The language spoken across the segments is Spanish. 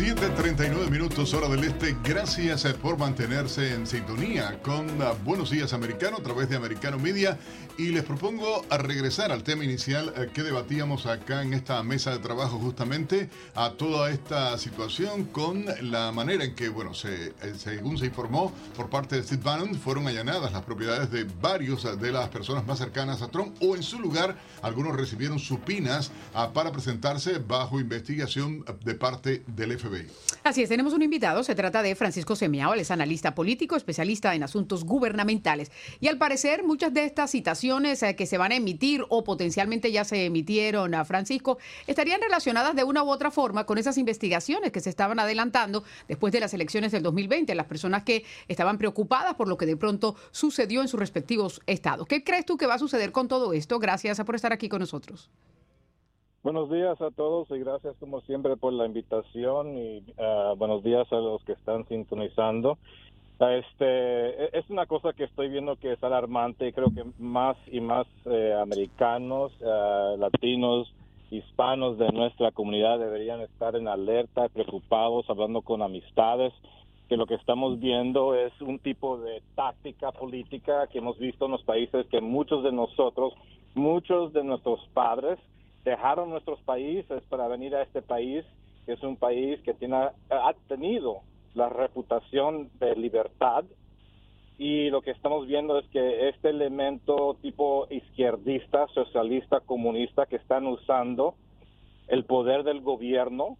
7.39 minutos hora del este. Gracias eh, por mantenerse en sintonía con uh, Buenos Días Americano a través de Americano Media. Y les propongo a regresar al tema inicial eh, que debatíamos acá en esta mesa de trabajo justamente a toda esta situación con la manera en que, bueno, se, eh, según se informó por parte de Steve Bannon, fueron allanadas las propiedades de varios de las personas más cercanas a Trump o en su lugar algunos recibieron supinas uh, para presentarse bajo investigación de parte del FBI. Así es, tenemos un invitado, se trata de Francisco Semiao, es analista político, especialista en asuntos gubernamentales. Y al parecer muchas de estas citaciones eh, que se van a emitir o potencialmente ya se emitieron a Francisco estarían relacionadas de una u otra forma con esas investigaciones que se estaban adelantando después de las elecciones del 2020, las personas que estaban preocupadas por lo que de pronto sucedió en sus respectivos estados. ¿Qué crees tú que va a suceder con todo esto? Gracias por estar aquí con nosotros. Buenos días a todos y gracias como siempre por la invitación y ah, buenos días a los que están sintonizando. Ah, este e, es una cosa que estoy viendo que es alarmante y creo que más y más eh, americanos, ah, latinos, hispanos de nuestra comunidad deberían estar en alerta, preocupados, hablando con amistades, que lo que estamos viendo es un tipo de táctica política que hemos visto en los países que muchos de nosotros, muchos de nuestros padres, dejaron nuestros países para venir a este país, que es un país que tiene, ha tenido la reputación de libertad. Y lo que estamos viendo es que este elemento tipo izquierdista, socialista, comunista, que están usando el poder del gobierno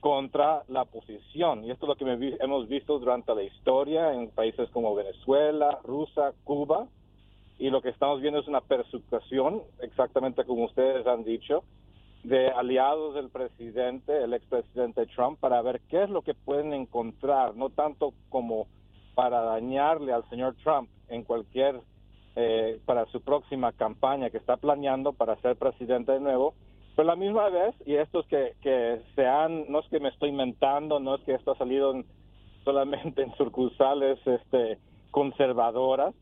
contra la oposición. Y esto es lo que hemos visto durante la historia en países como Venezuela, Rusia, Cuba, y lo que estamos viendo es una persecución, exactamente como ustedes han dicho, de aliados del presidente, el expresidente Trump, para ver qué es lo que pueden encontrar, no tanto como para dañarle al señor Trump en cualquier, eh, para su próxima campaña que está planeando para ser presidente de nuevo, pero la misma vez, y esto es que, que se han, no es que me estoy inventando, no es que esto ha salido solamente en sucursales este, conservadoras,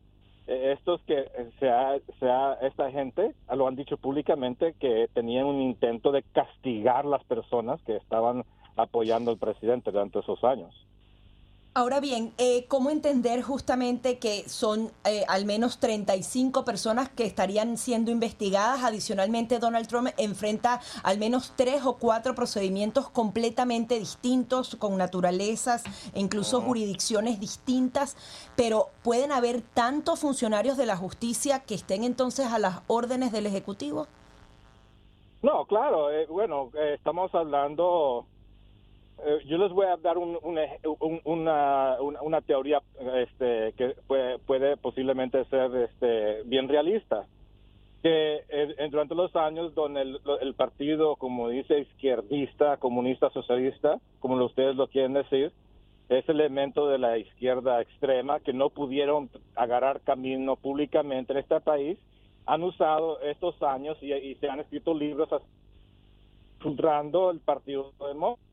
estos que sea, sea esta gente lo han dicho públicamente que tenían un intento de castigar las personas que estaban apoyando al presidente durante esos años. Ahora bien, eh, ¿cómo entender justamente que son eh, al menos 35 personas que estarían siendo investigadas? Adicionalmente, Donald Trump enfrenta al menos tres o cuatro procedimientos completamente distintos, con naturalezas e incluso jurisdicciones distintas, pero ¿pueden haber tantos funcionarios de la justicia que estén entonces a las órdenes del Ejecutivo? No, claro, eh, bueno, estamos hablando eh, yo les voy a dar un, una, una, teoría este, que puede, posiblemente ser este, bien realista. Que durante los años donde el, partido, como dice, izquierdista, comunista, socialista, como ustedes lo quieren decir, ese elemento de la izquierda extrema que no pudieron agarrar camino públicamente en este país, han usado estos años y, se han escrito libros filtrando el Partido Demócrata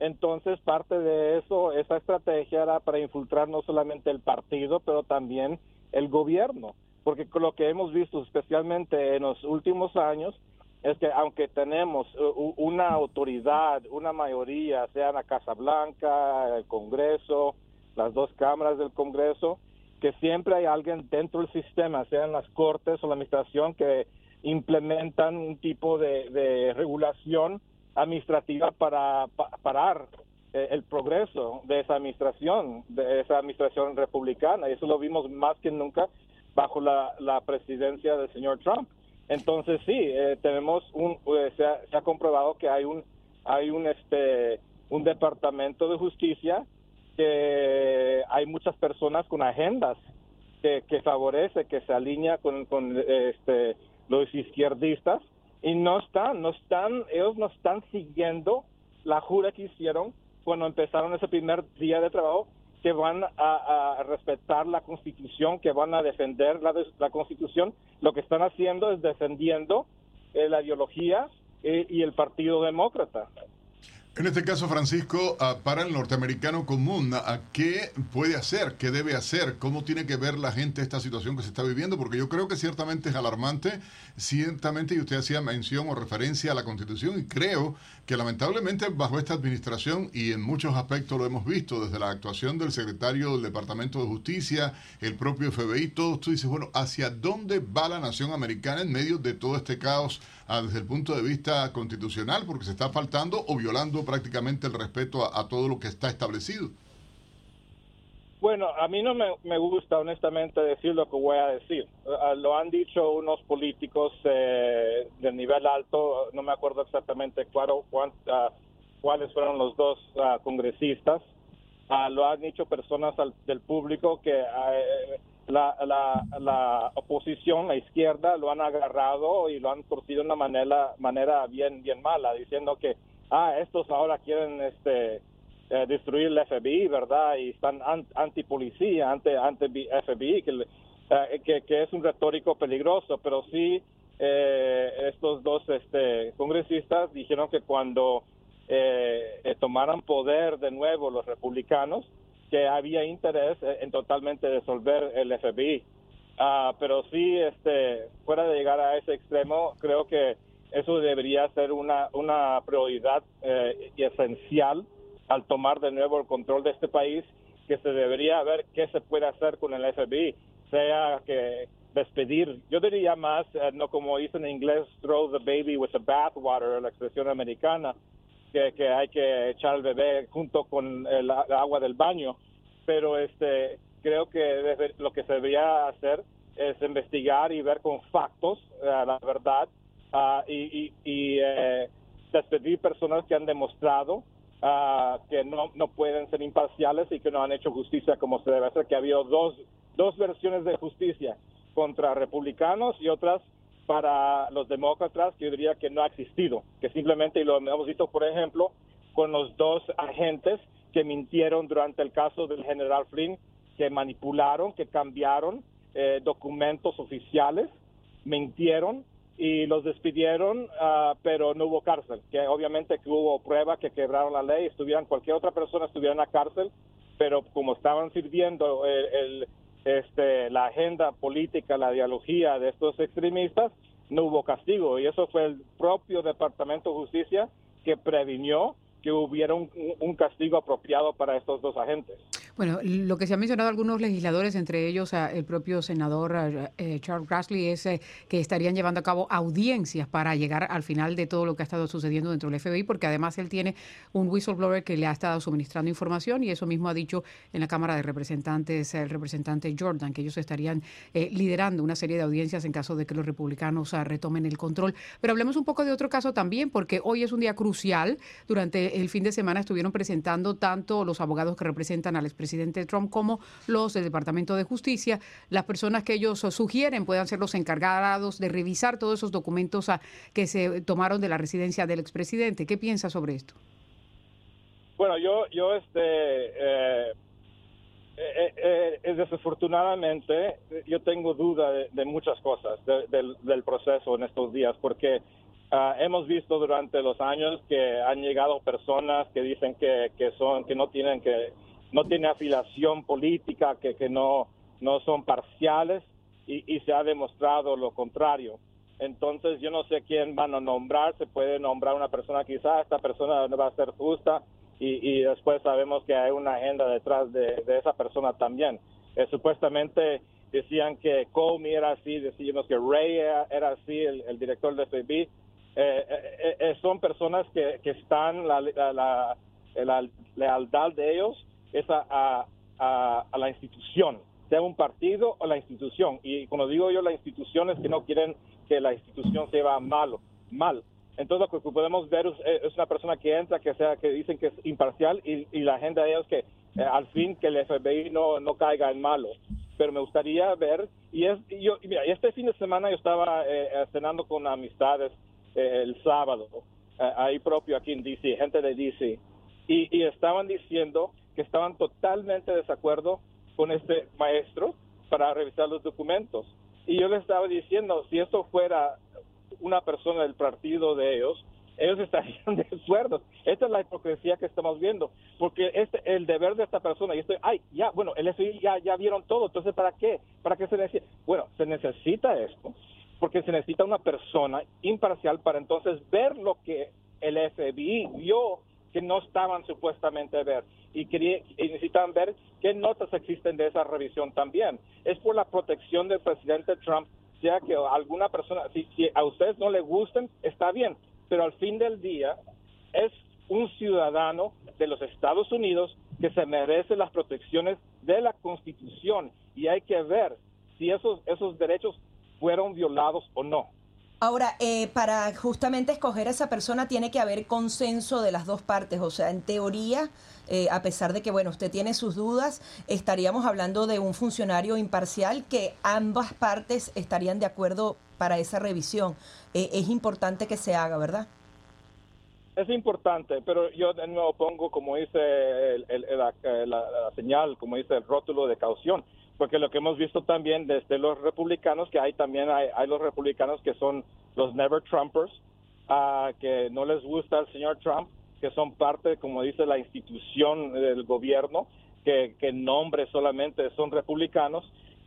entonces, parte de eso, esa estrategia era para infiltrar no solamente el partido, pero también el gobierno. Porque lo que hemos visto, especialmente en los últimos años, es que aunque tenemos uh, una autoridad, una mayoría, sea la Casa Blanca, el Congreso, las dos cámaras del Congreso, que siempre hay alguien dentro del sistema, sea en las cortes o la administración, que implementan un tipo de regulación administrativa para parar eh, el progreso de esa administración, de esa administración republicana. Y eso lo vimos más que nunca bajo la, presidencia del señor Trump. Entonces sí, eh, tenemos un, eh, se, ha, comprobado que hay un, hay un, este, un departamento de justicia que hay muchas personas con agendas que, que favorece, que se alinea con, con este, los izquierdistas y no están, no están, ellos no están siguiendo la jura que hicieron cuando empezaron ese primer día de trabajo, que van a, respetar la constitución, que van a defender la, la, constitución. Lo que están haciendo es defendiendo eh, la ideología eh, y el Partido Demócrata. En este caso, Francisco, ah, para el norteamericano común, ¿a ¿qué puede hacer? ¿Qué debe hacer? ¿Cómo tiene que ver la gente esta situación que se está viviendo? Porque yo creo que ciertamente es alarmante, ciertamente, y usted hacía mención o referencia a la Constitución, y creo que lamentablemente bajo esta administración, y en muchos aspectos lo hemos visto, desde la actuación del secretario del Departamento de Justicia, el propio FBI, todos tú dices, bueno, ¿hacia dónde va la nación americana en medio de todo este caos ah, desde el punto de vista constitucional? Porque se está faltando o violando prácticamente el respeto a, todo lo que está establecido. Bueno, a mí no me, gusta honestamente decir lo que voy a decir. Ah, lo han dicho unos políticos eh, de nivel alto, no me acuerdo exactamente ah, cuáles fueron los dos ah, congresistas. lo han dicho personas del público que eh, la, la, la, oposición, la izquierda, lo han agarrado y lo han torcido de una manera, manera bien, bien mala, diciendo que ah, estos ahora quieren este, eh, destruir el FBI, ¿verdad? Y están anti policía, anti, anti FBI, eh, que, que, es un retórico peligroso, pero sí eh, estos dos este, congresistas dijeron que cuando tomaran poder de nuevo los republicanos, que había interés en totalmente disolver el FBI. Ah, pero sí, este, fuera de llegar a ese extremo, creo que eso debería ser una, una prioridad eh, esencial al tomar de nuevo el control de este país, que se debería ver qué se puede hacer con el FBI, sea que despedir, yo diría más, eh, no como dice en inglés, throw the baby with the bathwater, la expresión americana, que, que hay que echar al bebé junto con el, agua del baño, pero este creo que lo que se debería hacer es investigar y ver con factos eh, la verdad Ah, y, y, eh, despedir personas que han demostrado ah, que no, no pueden ser imparciales y que no han hecho justicia como se debe hacer, que ha habido dos, dos versiones de justicia contra republicanos y otras para los demócratas que yo diría que no ha existido, que simplemente, y lo hemos visto por ejemplo, con los dos agentes que mintieron durante el caso del general Flynn, que manipularon, que cambiaron eh, documentos oficiales, mintieron y los despidieron, ah, pero no hubo cárcel, que obviamente que hubo prueba que quebraron la ley, estuvieran cualquier otra persona estuviera en la cárcel, pero como estaban sirviendo el, este, la agenda política, la ideología de estos extremistas, no hubo castigo. Y eso fue el propio Departamento de Justicia que previnió que hubiera un castigo apropiado para estos dos agentes. Bueno, lo que se ha mencionado algunos legisladores, entre ellos el propio senador eh, Charles Grassley, es eh, que estarían llevando a cabo audiencias para llegar al final de todo lo que ha estado sucediendo dentro del FBI, porque además él tiene un whistleblower que le ha estado suministrando información y eso mismo ha dicho en la Cámara de Representantes el representante Jordan, que ellos estarían eh, liderando una serie de audiencias en caso de que los republicanos retomen el control. Pero hablemos un poco de otro caso también, porque hoy es un día crucial. Durante el fin de semana estuvieron presentando tanto los abogados que representan al presidente Trump como los del Departamento de Justicia, las personas que ellos sugieren puedan ser los encargados de revisar todos esos documentos ah, que se tomaron de la residencia del expresidente. ¿Qué piensa sobre esto? Bueno, yo, yo este, eh, eh, eh, desafortunadamente, yo tengo duda de, muchas cosas del, del, proceso en estos días, porque Ah, hemos visto durante los años que han llegado personas que dicen que, que son que no tienen que no tienen afiliación política, que, que no no son parciales y, y, se ha demostrado lo contrario. Entonces yo no sé quién van a nombrar, se puede nombrar una persona quizás, esta persona no va a ser justa y, y después sabemos que hay una agenda detrás de, de esa persona también. Eh, supuestamente decían que Comey era así, decíamos que Ray era, así, el, el director de FBI eh, eh, eh, son personas que, que están, la, la, la, lealtad de ellos es a, a, a, la institución, sea un partido o la institución. Y cuando digo yo la institución es que no quieren que la institución se va malo, mal. Entonces lo que podemos ver es, una persona que entra, que sea, que dicen que es imparcial y, y la agenda de ellos que al fin que el FBI no, no caiga en malo. Pero me gustaría ver, y es, yo, mira, este fin de semana yo estaba cenando con amistades eh, el sábado, eh, ahí propio aquí en DC, gente de DC, y, estaban diciendo que estaban totalmente de desacuerdo con este maestro para revisar los documentos. Y yo les estaba diciendo, si esto fuera una persona del partido de ellos, ellos estarían de acuerdo. Esta es la hipocresía que estamos viendo, porque este el deber de esta persona, y estoy, ay, ya, bueno, el FBI ya, ya vieron todo, entonces ¿para qué? ¿Para qué se necesita? Bueno, se necesita esto, porque se necesita una persona imparcial para entonces ver lo que el FBI vio que no estaban supuestamente ver y, necesitan ver qué notas existen de esa revisión también. Es por la protección del presidente Trump, sea que alguna persona, si, si a ustedes no le gusten, está bien, pero al fin del día es un ciudadano de los Estados Unidos que se merece las protecciones de la Constitución y hay que ver si esos, esos derechos fueron violados o no. Ahora, eh, para justamente escoger a esa persona tiene que haber consenso de las dos partes. O sea, en teoría, eh, a pesar de que, bueno, usted tiene sus dudas, estaríamos hablando de un funcionario imparcial que ambas partes estarían de acuerdo para esa revisión. Eh, es importante que se haga, ¿verdad? Es importante, pero yo de nuevo pongo, como dice la, la señal, como dice el rótulo de caución porque lo que hemos visto también desde los republicanos, que hay también hay, los republicanos que son los never Trumpers, uh, que no les gusta el señor Trump, que son parte, como dice la institución del gobierno, que, que nombre solamente son republicanos,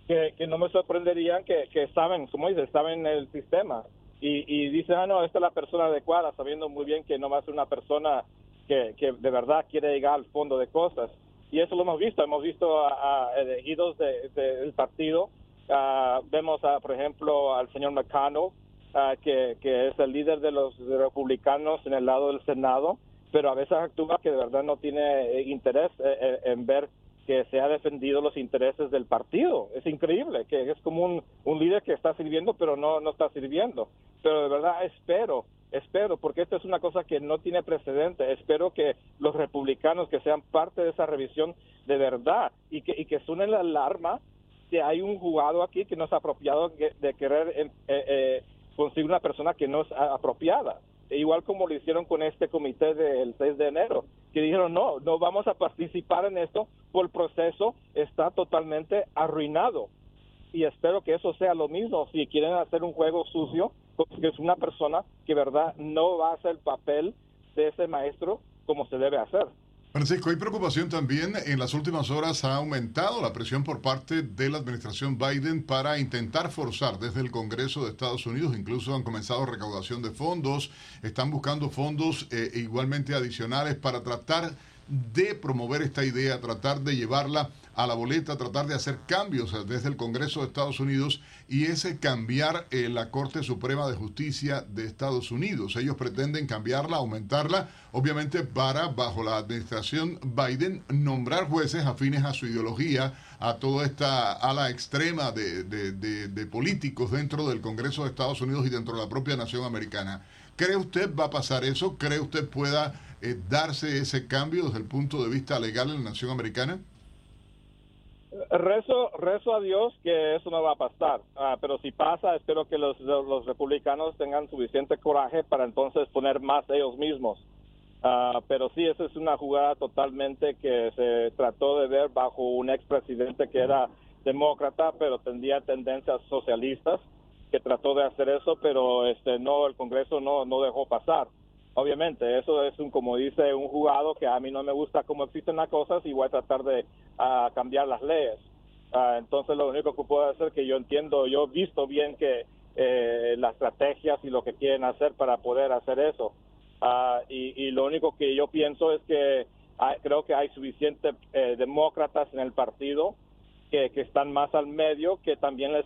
que, no me sorprenderían que, saben, como dice, saben el sistema. Y, y dicen, ah, no, esta es la persona adecuada, sabiendo muy bien que no va a ser una persona que de verdad quiere llegar al fondo de cosas y eso lo hemos visto. Hemos visto a, elegidos del partido. Ah, vemos, a, por ejemplo, al señor McConnell, ah, que, es el líder de los republicanos en el lado del Senado, pero a veces actúa que de verdad no tiene eh, interés eh, eh, en ver que se ha defendido los intereses del partido. Es increíble, que es como un, un líder que está sirviendo, pero no, no está sirviendo. Pero de verdad espero espero, porque esto es una cosa que no tiene precedente, espero que los republicanos que sean parte de esa revisión de verdad y que, y que la alarma que hay un jugado aquí que no es apropiado de querer eh, eh, conseguir una persona que no es apropiada. E igual como lo hicieron con este comité del 6 de enero, que dijeron, no, no vamos a participar en esto, por el proceso está totalmente arruinado. Y espero que eso sea lo mismo. Si quieren hacer un juego sucio, que es una persona que, verdad, no va a hacer el papel de ese maestro como se debe hacer. Francisco, hay preocupación también. En las últimas horas ha aumentado la presión por parte de la administración Biden para intentar forzar desde el Congreso de Estados Unidos. Incluso han comenzado recaudación de fondos. Están buscando fondos eh, igualmente adicionales para tratar de promover esta idea, tratar de llevarla a la boleta, tratar de hacer cambios desde el Congreso de Estados Unidos y ese cambiar eh, la Corte Suprema de Justicia de Estados Unidos. Ellos pretenden cambiarla, aumentarla, obviamente para, bajo la administración Biden, nombrar jueces afines a su ideología, a toda esta ala extrema de, de políticos dentro del Congreso de Estados Unidos y dentro de la propia nación americana. ¿Cree usted va a pasar eso? ¿Cree usted pueda eh, darse ese cambio desde el punto de vista legal en la nación americana? Rezo, rezo a Dios que eso no va a pasar, ah, pero si pasa, espero que los, los, republicanos tengan suficiente coraje para entonces poner más ellos mismos. Ah, pero sí, esa es una jugada totalmente que se trató de ver bajo un expresidente que era demócrata, pero tendría tendencias socialistas, que trató de hacer eso, pero este no, el Congreso no, no dejó pasar. Obviamente, eso es un, como dice un jugado, que a mí no me gusta cómo existen las cosas y voy a tratar de cambiar las leyes. Ah, entonces, lo único que puedo hacer que yo entiendo, yo he visto bien que eh, las estrategias y lo que quieren hacer para poder hacer eso. Ah, y, lo único que yo pienso es que creo que hay suficientes eh, demócratas en el partido que, que, están más al medio que también les,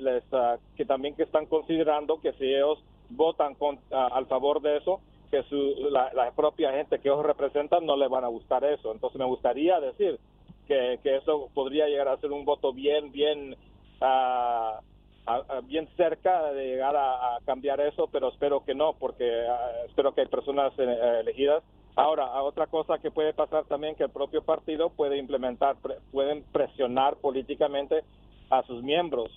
les ah, que también que están considerando que si ellos votan con, al favor de eso, que su, la, propia gente que ellos representan no le van a gustar eso. Entonces me gustaría decir que, que eso podría llegar a ser un voto bien, bien, bien cerca de llegar a, cambiar eso, pero espero que no, porque espero que hay personas eh, elegidas. Ahora, otra cosa que puede pasar también que el propio partido puede implementar, pueden presionar políticamente a sus miembros.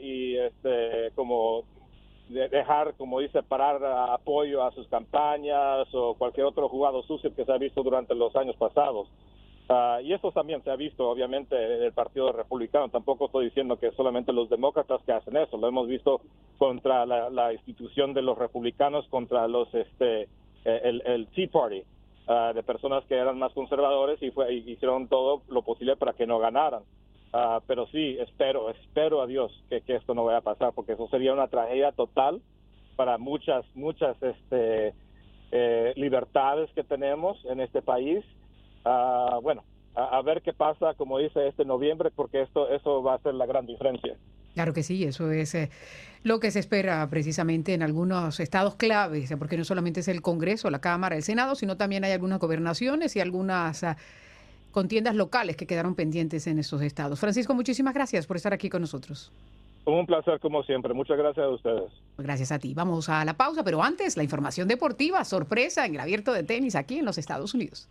y este como dejar, como dice, parar apoyo a sus campañas o cualquier otro jugado sucio que se ha visto durante los años pasados. Ah, y eso también se ha visto, obviamente, en el Partido Republicano. Tampoco estoy diciendo que solamente los demócratas que hacen eso. Lo hemos visto contra la, institución de los republicanos, contra los este eh, el, el Tea Party, ah, de personas que eran más conservadores y, fue, hicieron todo lo posible para que no ganaran. Ah, pero sí, espero, espero a Dios que, que, esto no vaya a pasar, porque eso sería una tragedia total para muchas, muchas este, eh, libertades que tenemos en este país uh, bueno, a, ver qué pasa, como dice este noviembre, porque esto eso va a ser la gran diferencia. Claro que sí, eso es eh, lo que se espera precisamente en algunos estados claves, porque no solamente es el Congreso, la Cámara, el Senado, sino también hay algunas gobernaciones y algunas uh, contiendas locales que quedaron pendientes en esos estados. Francisco, muchísimas gracias por estar aquí con nosotros. Un placer como siempre. Muchas gracias a ustedes. Gracias a ti. Vamos a la pausa, pero antes la información deportiva, sorpresa en el abierto de tenis aquí en los Estados Unidos.